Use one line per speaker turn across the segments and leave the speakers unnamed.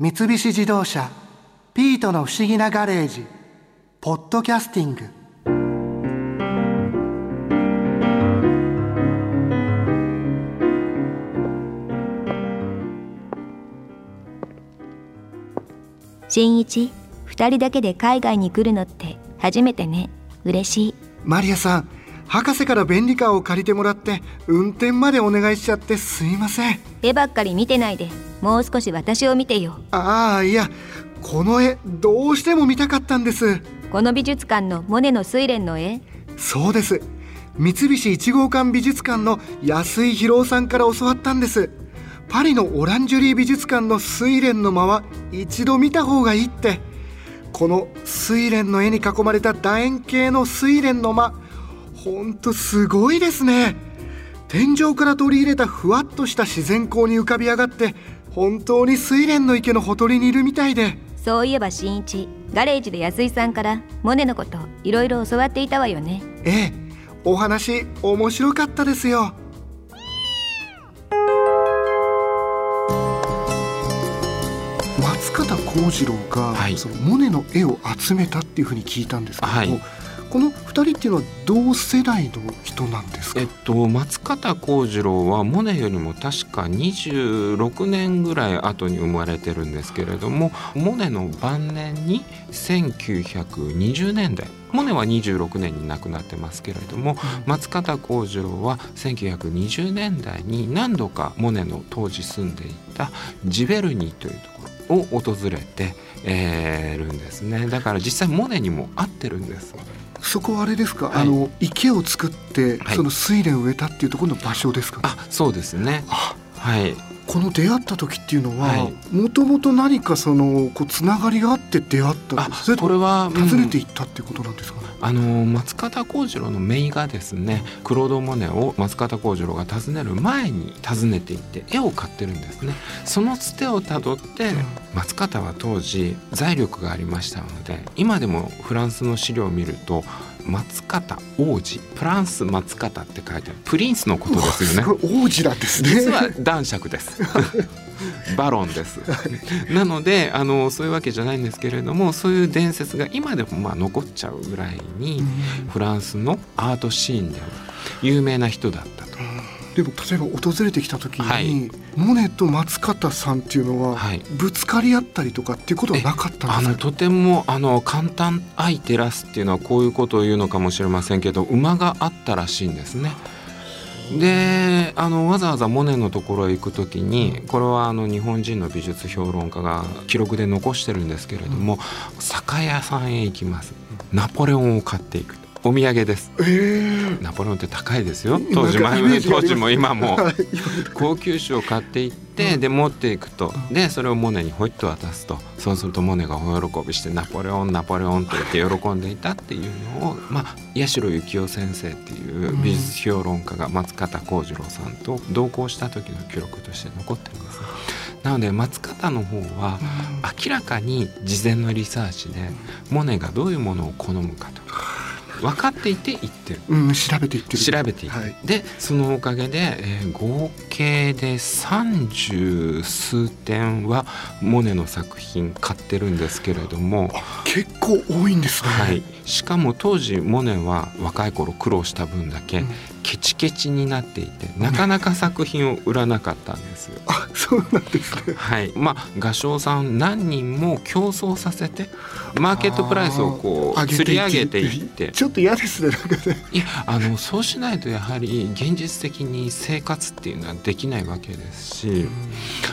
三菱自動車「ピートの不思議なガレージ」「ポッドキャスティング」
新一二人だけで海外に来るのって初めてね。嬉しい。
マリアさん博士から便利カーを借りてもらって運転までお願いしちゃってすいません。
絵ばっかり見てないでもう少し私を見てよ。
ああいやこの絵どうしても見たかったんです。
この美術館のモネの睡蓮の絵。
そうです。三菱一号館美術館の安井博さんから教わったんです。パリのオランジュリー美術館の睡蓮の間は一度見た方がいいって。この睡蓮の絵に囲まれた楕円形の睡蓮の間ほんとすごいですね。天井から取り入れたふわっとした自然光に浮かび上がって本当に睡蓮の池のほとりにいるみたいで。
そういえば新一ガレージで安井さんからモネのこといろいろ教わっていたわよね。
ええお話面白かったですよ。松方幸次郎が、
はい。
そのモネの絵を集めたっていうふうに聞いたんですけども、
はい。
この二人っていうのは同世代の人なんですか？
えっと、松方幸次郎はモネよりも確か26年ぐらい後に生まれてるんですけれどもモネの晩年に1920年代モネは26年に亡くなってますけれども松方幸次郎は1920年代に何度かモネの当時住んでいたジベルニーというところを訪れて、えーるんですね。だから実際モネにも合ってるんです。
そこはあれですか、
はい。
あの池を作って、
はい。
その睡蓮を植えたっていうところの場所ですか、
あそうですね。
あ
はい。
この出会った時っていうのは
はい。
もともと何かそのこうつながりがあって出会った
あ
それと
これは
訪ねて
うん
いったっていうことなんですかね、
あの松方幸次郎の姪がですねクロード・モネを松方幸次郎が訪ねる前に訪ねていって絵を買ってるんですね。そのつてをたどって、松方は当時財力がありましたので今でもフランスの資料を見ると松方王子プランス松方って書いてあるプリンスのことですよね。
王子なんですね。
実は男爵です。バロンです。なのであのそういうわけじゃないんですけれどもそういう伝説が今でもまあ残っちゃうぐらいにフランスのアートシーンでは有名な人だった。と。
でも例えば訪れてきた時に、
はい。
モネと松方さんっていうのは、
はい。
ぶつかり合ったりとかっていうことはなかったんですか？
あのとてもあの簡単アイテラスっていうのはこういうことを言うのかもしれませんけど馬があったらしいんですね。であのわざわざモネのところへ行く時にこれはあの日本人の美術評論家が記録で残してるんですけれども、酒屋さんへ行きます。ナポレオンを買っていくお土産です。
えー。
ナポレオンって高いですよ。当時 当時も今も。
はい。
高級酒を買っていってで持っていくと。でそれをモネにホイッと渡すと。そうするとモネがお喜びして「ナポレオンナポレオン」と言って喜んでいたっていうのを、まあ、八代幸夫先生っていう美術評論家が松方幸次郎さんと同行した時の記録として残ってるんです。ね。なので松方の方は明らかに事前のリサーチでモネがどういうものを好むかと分かっていて言ってる。
うん、調べていってる。
調べていく、
はい。
でそのおかげで、えー合計で三十数点はモネの作品買ってるんですけれども、
結構多いんですね、
はい、しかも当時モネは若い頃苦労した分だけ
うん
ケチケチになっていてなかなか作品を売らなかったんですよ。
あそうなんですね。
はい、まあ画商さん何人も競争させてマーケットプライスをこう釣り上げていって。
ちょっと嫌ですねなんかね。
いやあのそうしないとやはり現実的に生活っていうのはできないわけですし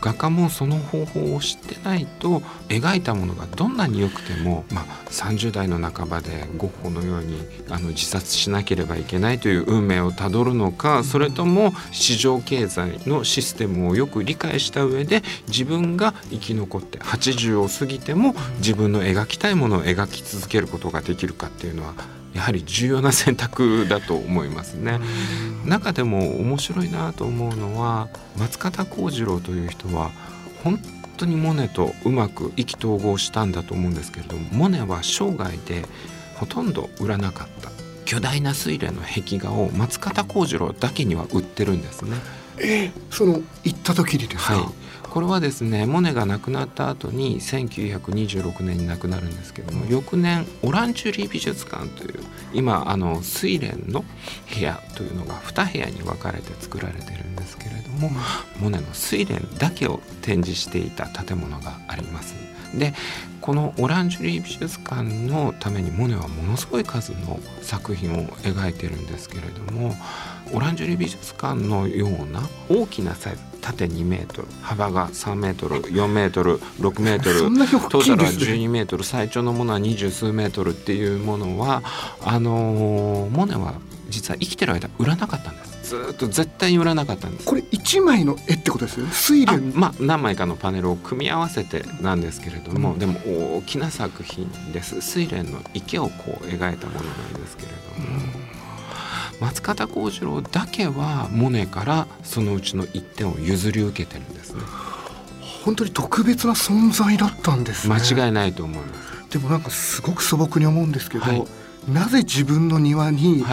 画家もその方法を知ってないと描いたものがどんなに良くても、まあ、30代の半ばでゴッホのようにあの自殺しなければいけないという運命をたどるのかそれとも市場経済のシステムをよく理解した上で自分が生き残って80を過ぎても自分の描きたいものを描き続けることができるかっていうのはやはり重要な選択だと思いますね。中でも面白いなと思うのは松方幸次郎という人は本当にモネとうまく意気投合したんだと思うんですけれどもモネは生涯でほとんど売らなかった巨大な睡蓮の壁画を松方幸次郎だけには売ってるんですね。
えその行った時にですか、
はい、これはですねモネが亡くなった後に1926年に亡くなるんですけども翌年オランジュリー美術館という今あの睡蓮の部屋というのが2部屋に分かれて作られてるんですけれども、モネの睡蓮だけを展示していた建物があります。でこのオランジュリー美術館のためにモネはものすごい数の作品を描いてるんですけれどもオランジュリー美術館のような大きなサイズ縦2メートル幅が3メートル4メートル6メートルトータルは12メートル最長のものは二十数メートルっていうものはあのー、モネは実は生きてる間売らなかったんです。ずっと絶対に売らなかったんです。
これ1枚の絵ってことですよね。水蓮
まあ何枚かのパネルを組み合わせてなんですけれども、うん、でも大きな作品です。水蓮の池をこう描いたものなんですけれども、うん、松方幸次郎だけはモネからそのうちの一点を譲り受けてるんですね。
本当に特別な存在だったんですね。
間違いないと思います。
でもなんかすごく素朴に思うんですけど、はい。なぜ自分の庭に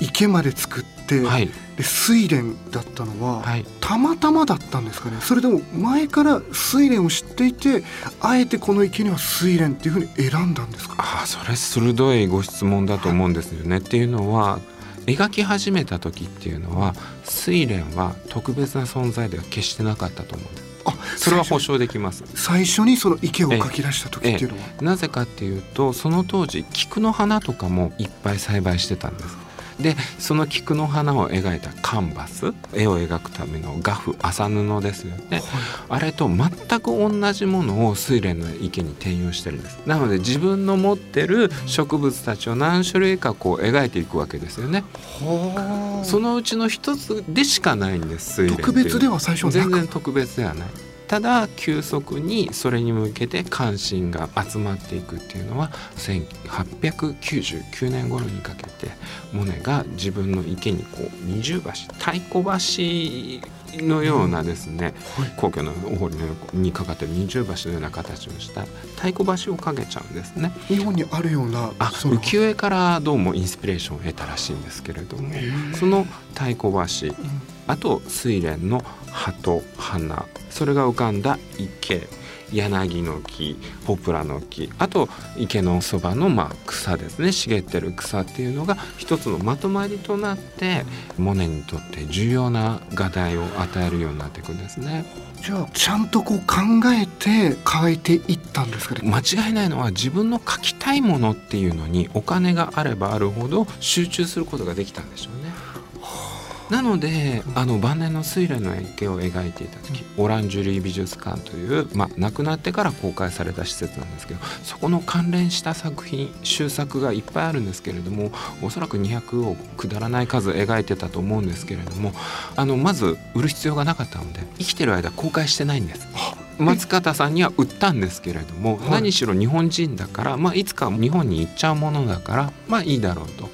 池まで作って、はい、で睡蓮だったのは、はい、たまたまだったんですかね。それでも前から睡蓮を知っていてあえてこの池には睡蓮っていうふうに選んだんですか？
あそれ鋭いご質問だと思うんですよね。はい、っていうのは描き始めた時っていうのは睡蓮は特別な存在では決してなかったと思うんです。あそれは保証できます。
最初にその池を描き出した時っていうのは？
なぜかっていうとその当時菊の花とかもいっぱい栽培してたんですでその菊の花を描いたカンバス絵を描くための画布麻布ですよね、はい、あれと全く同じものを睡蓮の池に転用してるんです。なので自分の持ってる植物たちを何種類かこう描いていくわけですよね。そのうちの一つでしかないんです
特別では最初
全然特別ではないただ急速にそれに向けて関心が集まっていくっていうのは1899年頃にかけてモネが自分の池にこう二重橋太鼓橋のようなですね、皇居のお堀の横にかかってる二重橋のような形をした太鼓橋をかけちゃうんですね。
日本にあるような
あ浮世絵からどうもインスピレーションを得たらしいんですけれどもその太鼓橋、うん、あと睡蓮の葉と花。それが浮かんだ池。柳の木ポプラの木。あと池のそばのまあ草ですね。茂ってる草っていうのが一つのまとまりとなってモネにとって重要な画題を与えるようになっていくんですね。
じゃあちゃんとこう考えて書いていったんですかね？
間違いないのは自分の描きたいものっていうのにお金があればあるほど集中することができたんでしょうね。なのであの晩年の睡蓮の池を描いていた時、オランジュリー美術館という、まあ、亡くなってから公開された施設なんですけどそこの関連した作品終作がいっぱいあるんですけれどもおそらく200をくだらない数描いてたと思うんですけれどもあのまず売る必要がなかったので生きてる間公開してないんです。松方さんには売ったんですけれども、何しろ日本人だから、まあ、いつか日本に行っちゃうものだからまあいいだろうと。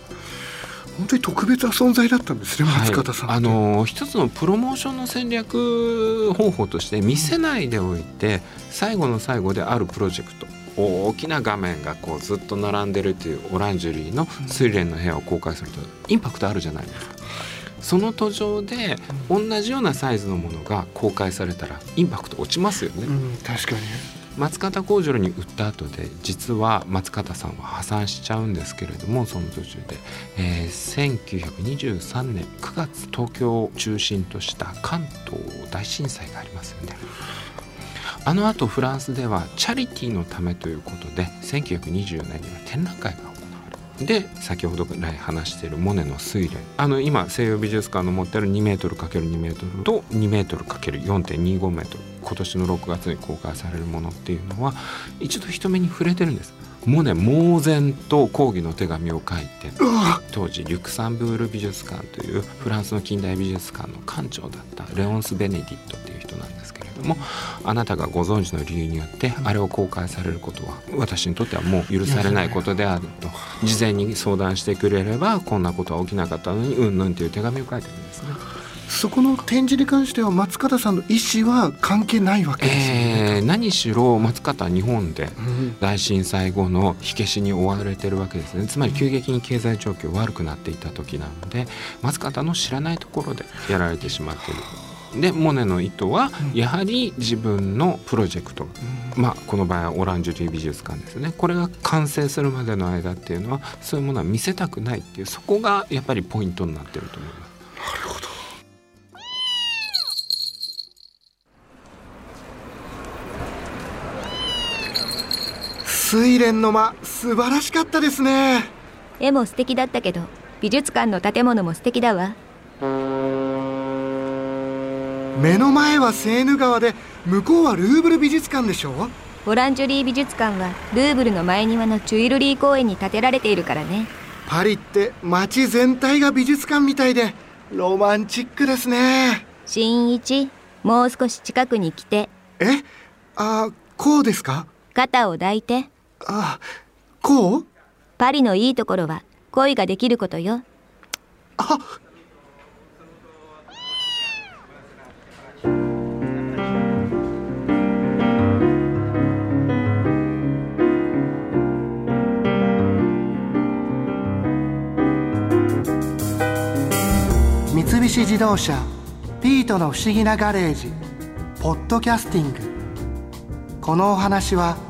本当に特別な存在だったんですね、松方さん、
あの一つのプロモーションの戦略方法として見せないでおいて最後の最後であるプロジェクト。大きな画面がこうずっと並んでるというオランジュリーの「睡蓮の部屋」を公開するとインパクトあるじゃないですか。その途上で同じようなサイズのものが公開されたらインパクト落ちますよね。う
ん、確かに
松方幸次郎に売った後で実は松方さんは破産しちゃうんですけれどもその途中で、えー、1923年9月東京を中心とした関東大震災がありますよね。あの後フランスではチャリティーのためということで1924年には展覧会がで先ほど来話しているモネの睡蓮。あの今西洋美術館の持ってる 2m×2 メートルと 2m×4.25 メートル。今年の6月に公開されるものっていうのは一度人目に触れてるんですモネ猛然と抗議の手紙を書いて当時リュクサンブール美術館というフランスの近代美術館の館長だったレオンス・ベネディットっていう人なんですけれどもあなたがご存知の理由によってあれを公開されることは私にとってはもう許されないことであると事前に相談してくれればこんなことは起きなかったのにうんぬんという手紙を書いてるんですね。
そこの展示に関しては松方さんの意思は関係ないわけですよね、
えー、何しろ松方は日本で大震災後の火消しに追われてるわけですね。つまり急激に経済状況悪くなっていた時なので松方の知らないところでやられてしまっている。でモネの意図はやはり自分のプロジェクト、うん、まあこの場合はオランジュリー美術館ですね。これが完成するまでの間っていうのはそういうものは見せたくないっていうそこがやっぱりポイントになってると思います。
睡蓮の間素晴らしかったですね。
絵も素敵だったけど美術館の建物も素敵だわ。
目の前はセーヌ川で向こうはルーブル美術館でしょ？
オランジュリー美術館はルーブルの前庭のチュイルリー公園に建てられているからね。
パリって街全体が美術館みたいでロマンチックですね。
新一もう少し近くに来て。
え？あこうですか？
肩を抱いて
あこう？
パリのいいところは恋ができることよ。
あ。三菱自動車ピートの不思議なガレージポッドキャスティング。このお話は「